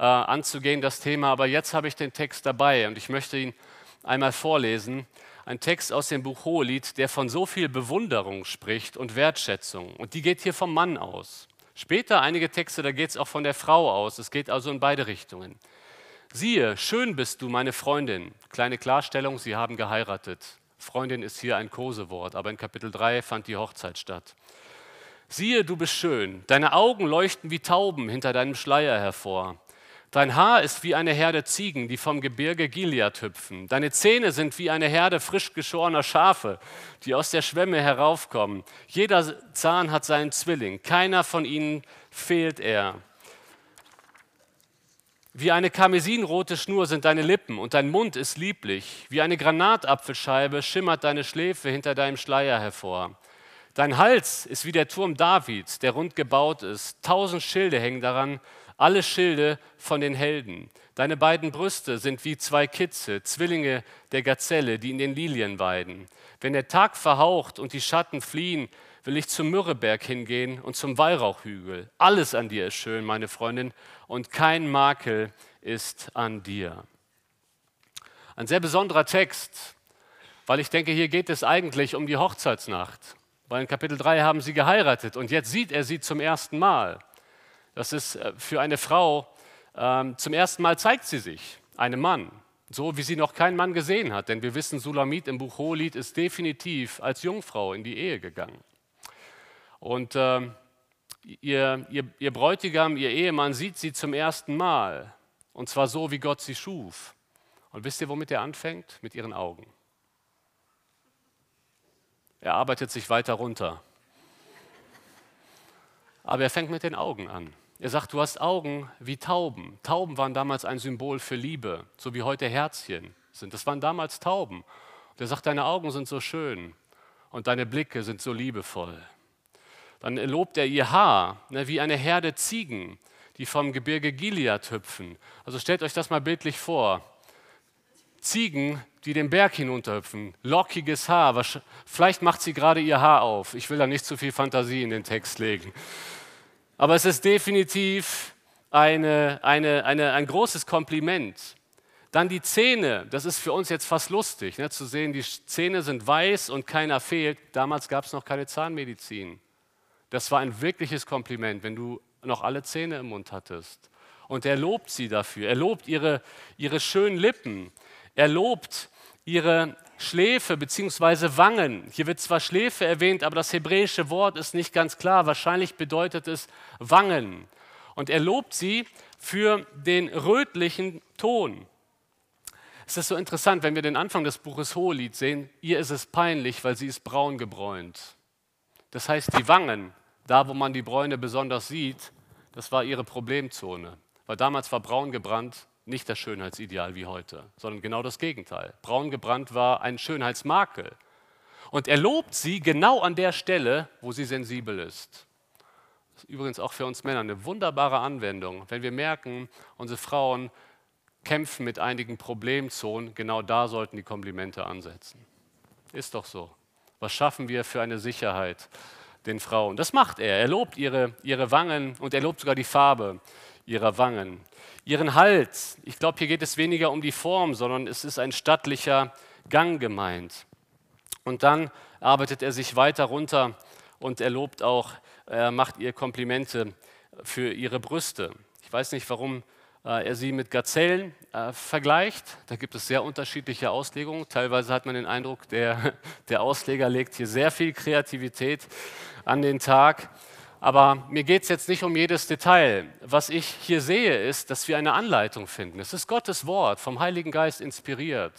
äh, anzugehen, das Thema, aber jetzt habe ich den Text dabei und ich möchte ihn einmal vorlesen. Ein Text aus dem Buch Hohelied, der von so viel Bewunderung spricht und Wertschätzung. Und die geht hier vom Mann aus. Später einige Texte, da geht es auch von der Frau aus. Es geht also in beide Richtungen. Siehe, schön bist du, meine Freundin. Kleine Klarstellung, sie haben geheiratet. Freundin ist hier ein Kosewort, aber in Kapitel 3 fand die Hochzeit statt. Siehe, du bist schön. Deine Augen leuchten wie Tauben hinter deinem Schleier hervor. Dein Haar ist wie eine Herde Ziegen, die vom Gebirge Gilead hüpfen. Deine Zähne sind wie eine Herde frisch geschorener Schafe, die aus der Schwemme heraufkommen. Jeder Zahn hat seinen Zwilling, keiner von ihnen fehlt er. Wie eine karmesinrote Schnur sind deine Lippen und dein Mund ist lieblich. Wie eine Granatapfelscheibe schimmert deine Schläfe hinter deinem Schleier hervor. Dein Hals ist wie der Turm Davids, der rund gebaut ist. Tausend Schilde hängen daran alle Schilde von den Helden. Deine beiden Brüste sind wie zwei Kitze, Zwillinge der Gazelle, die in den Lilien weiden. Wenn der Tag verhaucht und die Schatten fliehen, will ich zum Myrrheberg hingehen und zum Weihrauchhügel. Alles an dir ist schön, meine Freundin, und kein Makel ist an dir. Ein sehr besonderer Text, weil ich denke, hier geht es eigentlich um die Hochzeitsnacht. Weil in Kapitel 3 haben sie geheiratet und jetzt sieht er sie zum ersten Mal. Das ist äh, für eine Frau, ähm, zum ersten Mal zeigt sie sich, einem Mann, so wie sie noch kein Mann gesehen hat. Denn wir wissen, Sulamit im Buch Hohelied ist definitiv als Jungfrau in die Ehe gegangen. Und äh, ihr, ihr, ihr Bräutigam, ihr Ehemann sieht sie zum ersten Mal. Und zwar so, wie Gott sie schuf. Und wisst ihr, womit er anfängt? Mit ihren Augen. Er arbeitet sich weiter runter. Aber er fängt mit den Augen an. Er sagt, du hast Augen wie Tauben. Tauben waren damals ein Symbol für Liebe, so wie heute Herzchen sind. Das waren damals Tauben. Und er sagt, deine Augen sind so schön und deine Blicke sind so liebevoll. Dann lobt er ihr Haar, ne, wie eine Herde Ziegen, die vom Gebirge Gilead hüpfen. Also stellt euch das mal bildlich vor. Ziegen, die den Berg hinunterhüpfen, lockiges Haar. Vielleicht macht sie gerade ihr Haar auf. Ich will da nicht zu viel Fantasie in den Text legen. Aber es ist definitiv eine, eine, eine, ein großes Kompliment. Dann die Zähne, das ist für uns jetzt fast lustig, ne, zu sehen, die Zähne sind weiß und keiner fehlt. Damals gab es noch keine Zahnmedizin. Das war ein wirkliches Kompliment, wenn du noch alle Zähne im Mund hattest. Und er lobt sie dafür. Er lobt ihre, ihre schönen Lippen. Er lobt ihre Schläfe bzw. Wangen. Hier wird zwar Schläfe erwähnt, aber das hebräische Wort ist nicht ganz klar. Wahrscheinlich bedeutet es Wangen. Und er lobt sie für den rötlichen Ton. Es ist so interessant, wenn wir den Anfang des Buches Hohelied sehen. Ihr ist es peinlich, weil sie ist braun gebräunt. Das heißt, die Wangen, da wo man die Bräune besonders sieht, das war ihre Problemzone. Weil damals war braun gebrannt nicht das Schönheitsideal wie heute, sondern genau das Gegenteil. Braun gebrannt war ein Schönheitsmakel. Und er lobt sie genau an der Stelle, wo sie sensibel ist. Das ist übrigens auch für uns Männer eine wunderbare Anwendung. Wenn wir merken, unsere Frauen kämpfen mit einigen Problemzonen, genau da sollten die Komplimente ansetzen. Ist doch so. Was schaffen wir für eine Sicherheit den Frauen? Das macht er. Er lobt ihre, ihre Wangen und er lobt sogar die Farbe ihrer Wangen ihren Hals. Ich glaube, hier geht es weniger um die Form, sondern es ist ein stattlicher Gang gemeint. Und dann arbeitet er sich weiter runter und er lobt auch, er macht ihr Komplimente für ihre Brüste. Ich weiß nicht, warum äh, er sie mit Gazellen äh, vergleicht. Da gibt es sehr unterschiedliche Auslegungen. Teilweise hat man den Eindruck, der, der Ausleger legt hier sehr viel Kreativität an den Tag. Aber mir geht es jetzt nicht um jedes Detail. Was ich hier sehe, ist, dass wir eine Anleitung finden. Es ist Gottes Wort, vom Heiligen Geist inspiriert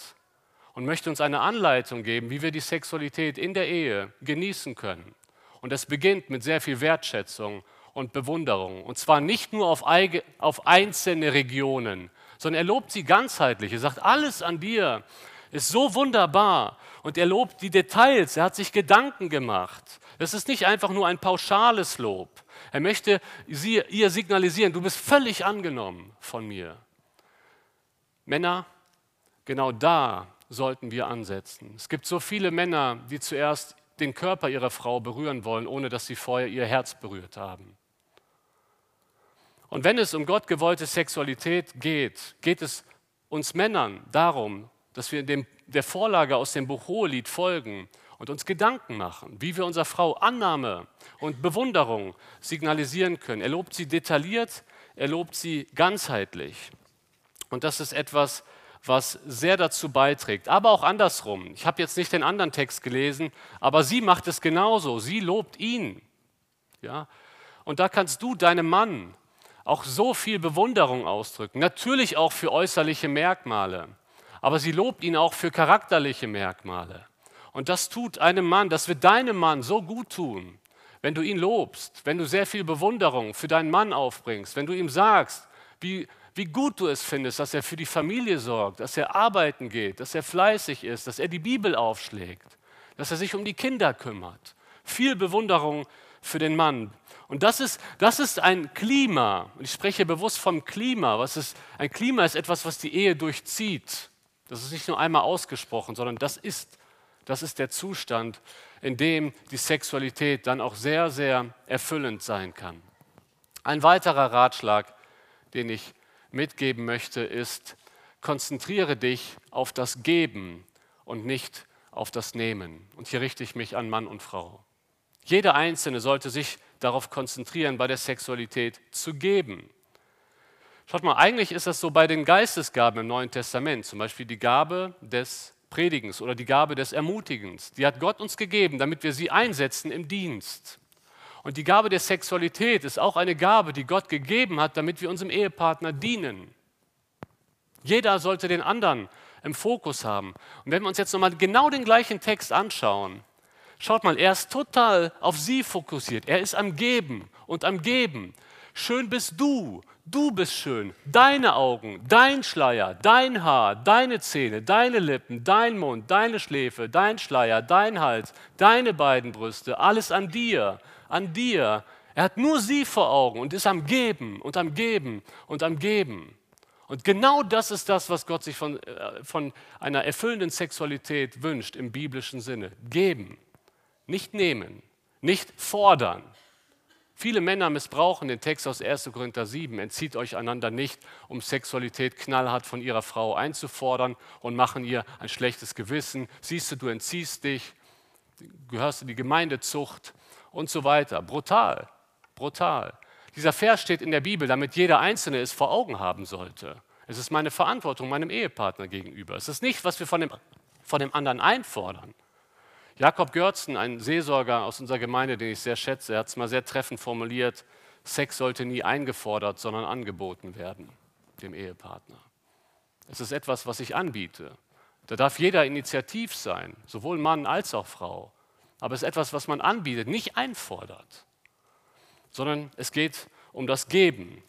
und möchte uns eine Anleitung geben, wie wir die Sexualität in der Ehe genießen können. Und es beginnt mit sehr viel Wertschätzung und Bewunderung. Und zwar nicht nur auf, auf einzelne Regionen, sondern er lobt sie ganzheitlich. Er sagt, alles an dir ist so wunderbar. Und er lobt die Details. Er hat sich Gedanken gemacht. Das ist nicht einfach nur ein pauschales Lob. Er möchte sie, ihr signalisieren, du bist völlig angenommen von mir. Männer, genau da sollten wir ansetzen. Es gibt so viele Männer, die zuerst den Körper ihrer Frau berühren wollen, ohne dass sie vorher ihr Herz berührt haben. Und wenn es um Gott gewollte Sexualität geht, geht es uns Männern darum, dass wir dem, der Vorlage aus dem Buch Hohelied folgen und uns Gedanken machen, wie wir unserer Frau Annahme und Bewunderung signalisieren können. Er lobt sie detailliert, er lobt sie ganzheitlich. Und das ist etwas, was sehr dazu beiträgt. Aber auch andersrum. Ich habe jetzt nicht den anderen Text gelesen, aber sie macht es genauso. Sie lobt ihn. Ja? Und da kannst du deinem Mann auch so viel Bewunderung ausdrücken. Natürlich auch für äußerliche Merkmale, aber sie lobt ihn auch für charakterliche Merkmale. Und das tut einem Mann, das wird deinem Mann so gut tun, wenn du ihn lobst, wenn du sehr viel Bewunderung für deinen Mann aufbringst, wenn du ihm sagst, wie, wie gut du es findest, dass er für die Familie sorgt, dass er arbeiten geht, dass er fleißig ist, dass er die Bibel aufschlägt, dass er sich um die Kinder kümmert. Viel Bewunderung für den Mann. Und das ist, das ist ein Klima. Und ich spreche bewusst vom Klima. Was ist, ein Klima ist etwas, was die Ehe durchzieht. Das ist nicht nur einmal ausgesprochen, sondern das ist, das ist der Zustand, in dem die Sexualität dann auch sehr, sehr erfüllend sein kann. Ein weiterer Ratschlag, den ich mitgeben möchte, ist, konzentriere dich auf das Geben und nicht auf das Nehmen. Und hier richte ich mich an Mann und Frau. Jeder Einzelne sollte sich darauf konzentrieren, bei der Sexualität zu geben. Schaut mal, eigentlich ist das so bei den Geistesgaben im Neuen Testament, zum Beispiel die Gabe des Predigens oder die Gabe des Ermutigens. Die hat Gott uns gegeben, damit wir sie einsetzen im Dienst. Und die Gabe der Sexualität ist auch eine Gabe, die Gott gegeben hat, damit wir unserem Ehepartner dienen. Jeder sollte den anderen im Fokus haben. Und wenn wir uns jetzt nochmal genau den gleichen Text anschauen, Schaut mal, er ist total auf sie fokussiert. Er ist am Geben und am Geben. Schön bist du. Du bist schön. Deine Augen, dein Schleier, dein Haar, deine Zähne, deine Lippen, dein Mund, deine Schläfe, dein Schleier, dein Hals, deine beiden Brüste. Alles an dir, an dir. Er hat nur sie vor Augen und ist am Geben und am Geben und am Geben. Und genau das ist das, was Gott sich von, äh, von einer erfüllenden Sexualität wünscht im biblischen Sinne. Geben. Nicht nehmen, nicht fordern. Viele Männer missbrauchen den Text aus 1. Korinther 7, entzieht euch einander nicht, um Sexualität knallhart von ihrer Frau einzufordern und machen ihr ein schlechtes Gewissen. Siehst du, du entziehst dich, gehörst in die Gemeindezucht und so weiter. Brutal, brutal. Dieser Vers steht in der Bibel, damit jeder Einzelne es vor Augen haben sollte. Es ist meine Verantwortung meinem Ehepartner gegenüber. Es ist nicht, was wir von dem, von dem anderen einfordern. Jakob Görzen, ein Seelsorger aus unserer Gemeinde, den ich sehr schätze, hat es mal sehr treffend formuliert, Sex sollte nie eingefordert, sondern angeboten werden, dem Ehepartner. Es ist etwas, was ich anbiete. Da darf jeder initiativ sein, sowohl Mann als auch Frau. Aber es ist etwas, was man anbietet, nicht einfordert, sondern es geht um das Geben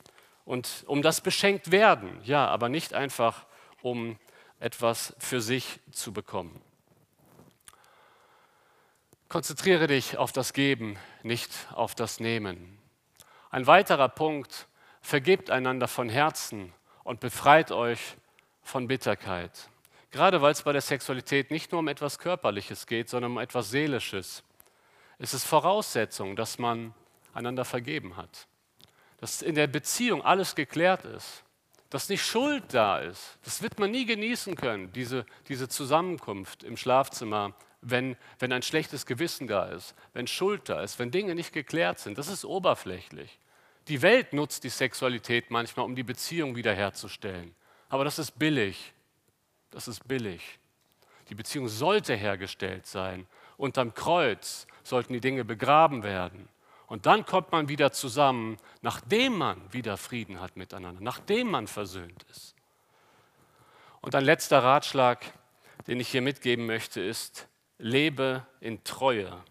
und um das Beschenkt werden. Ja, aber nicht einfach um etwas für sich zu bekommen. Konzentriere dich auf das Geben, nicht auf das Nehmen. Ein weiterer Punkt, vergebt einander von Herzen und befreit euch von Bitterkeit. Gerade weil es bei der Sexualität nicht nur um etwas Körperliches geht, sondern um etwas Seelisches, ist es Voraussetzung, dass man einander vergeben hat. Dass in der Beziehung alles geklärt ist. Dass nicht Schuld da ist. Das wird man nie genießen können, diese, diese Zusammenkunft im Schlafzimmer wenn, wenn ein schlechtes Gewissen da ist, wenn Schuld da ist, wenn Dinge nicht geklärt sind. Das ist oberflächlich. Die Welt nutzt die Sexualität manchmal, um die Beziehung wiederherzustellen. Aber das ist billig. Das ist billig. Die Beziehung sollte hergestellt sein. Unterm Kreuz sollten die Dinge begraben werden. Und dann kommt man wieder zusammen, nachdem man wieder Frieden hat miteinander, nachdem man versöhnt ist. Und ein letzter Ratschlag, den ich hier mitgeben möchte, ist, lebe in Treue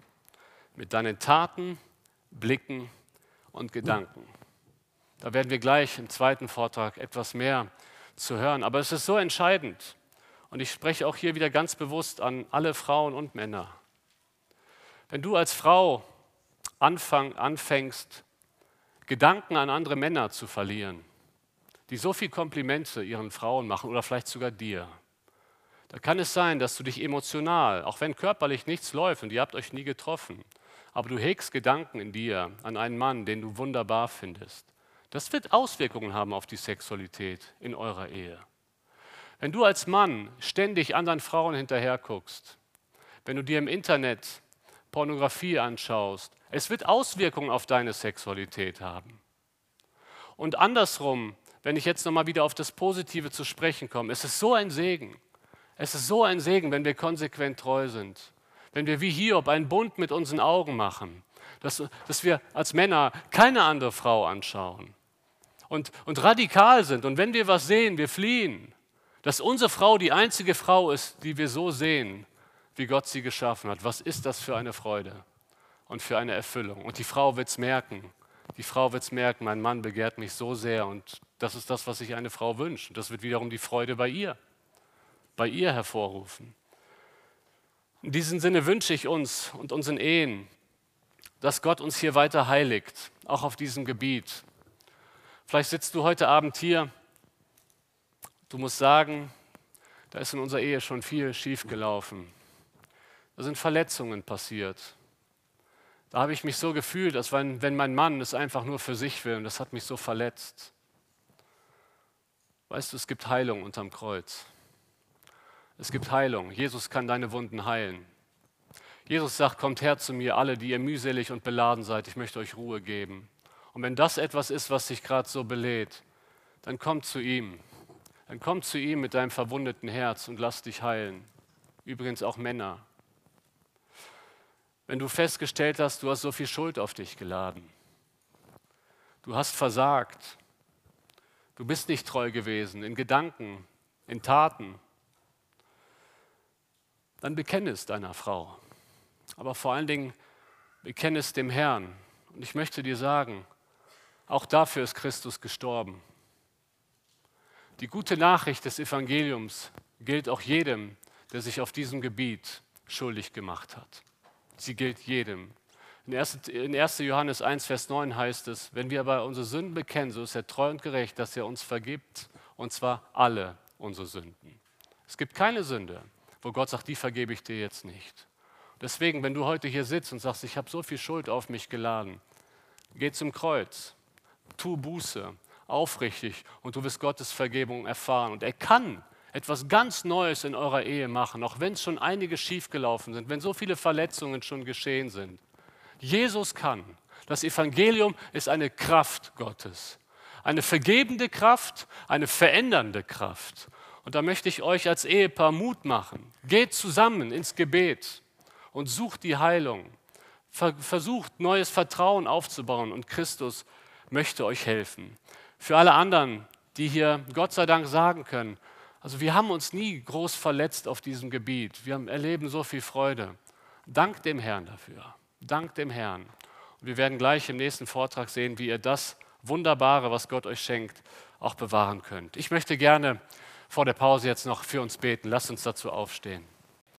mit deinen Taten, Blicken und Gedanken. Da werden wir gleich im zweiten Vortrag etwas mehr zu hören. Aber es ist so entscheidend. Und ich spreche auch hier wieder ganz bewusst an alle Frauen und Männer. Wenn du als Frau anfang, anfängst, Gedanken an andere Männer zu verlieren, die so viel Komplimente ihren Frauen machen oder vielleicht sogar dir, da kann es sein, dass du dich emotional, auch wenn körperlich nichts läuft und ihr habt euch nie getroffen, aber du hegst Gedanken in dir an einen Mann, den du wunderbar findest. Das wird Auswirkungen haben auf die Sexualität in eurer Ehe. Wenn du als Mann ständig anderen Frauen hinterher guckst, wenn du dir im Internet Pornografie anschaust, es wird Auswirkungen auf deine Sexualität haben. Und andersrum, wenn ich jetzt nochmal wieder auf das Positive zu sprechen komme, es ist so ein Segen. Es ist so ein Segen, wenn wir konsequent treu sind. Wenn wir wie Hiob einen Bund mit unseren Augen machen. Dass, dass wir als Männer keine andere Frau anschauen. Und, und radikal sind. Und wenn wir was sehen, wir fliehen. Dass unsere Frau die einzige Frau ist, die wir so sehen, wie Gott sie geschaffen hat. Was ist das für eine Freude und für eine Erfüllung? Und die Frau wird es merken. Die Frau wird es merken, mein Mann begehrt mich so sehr und das ist das, was sich eine Frau wünscht. Und das wird wiederum die Freude bei ihr, bei ihr hervorrufen. In diesem Sinne wünsche ich uns und unseren Ehen, dass Gott uns hier weiter heiligt, auch auf diesem Gebiet. Vielleicht sitzt du heute Abend hier, du musst sagen, da ist in unserer Ehe schon viel schiefgelaufen. Da sind Verletzungen passiert. Da habe ich mich so gefühlt, als wenn, wenn mein Mann es einfach nur für sich will und das hat mich so verletzt. Weißt du, es gibt Heilung unterm Kreuz. Es gibt Heilung. Jesus kann deine Wunden heilen. Jesus sagt, kommt her zu mir, alle, die ihr mühselig und beladen seid, ich möchte euch Ruhe geben. Und wenn das etwas ist, was dich gerade so belädt, dann komm zu ihm. Dann komm zu ihm mit deinem verwundeten Herz und lass dich heilen. Übrigens auch Männer. Wenn du festgestellt hast, du hast so viel Schuld auf dich geladen. Du hast versagt. Du bist nicht treu gewesen in Gedanken, in Taten. Dann bekenne es deiner Frau. Aber vor allen Dingen bekenne es dem Herrn. Und ich möchte dir sagen, auch dafür ist Christus gestorben. Die gute Nachricht des Evangeliums gilt auch jedem, der sich auf diesem Gebiet schuldig gemacht hat. Sie gilt jedem. In 1. Johannes 1, Vers 9 heißt es, wenn wir aber unsere Sünden bekennen, so ist er treu und gerecht, dass er uns vergibt, und zwar alle unsere Sünden. Es gibt keine Sünde, wo Gott sagt, die vergebe ich dir jetzt nicht. Deswegen, wenn du heute hier sitzt und sagst, ich habe so viel Schuld auf mich geladen, geh zum Kreuz, tu Buße, aufrichtig und du wirst Gottes Vergebung erfahren. Und er kann etwas ganz Neues in eurer Ehe machen, auch wenn es schon einige schiefgelaufen sind, wenn so viele Verletzungen schon geschehen sind. Jesus kann. Das Evangelium ist eine Kraft Gottes. Eine vergebende Kraft, eine verändernde Kraft. Und da möchte ich euch als Ehepaar Mut machen. Geht zusammen ins Gebet und sucht die Heilung. Versucht neues Vertrauen aufzubauen und Christus möchte euch helfen. Für alle anderen, die hier Gott sei Dank sagen können, also wir haben uns nie groß verletzt auf diesem Gebiet. Wir erleben so viel Freude. Dank dem Herrn dafür. Dank dem Herrn. Und wir werden gleich im nächsten Vortrag sehen, wie ihr das Wunderbare, was Gott euch schenkt, auch bewahren könnt. Ich möchte gerne vor der Pause jetzt noch für uns beten. Lasst uns dazu aufstehen.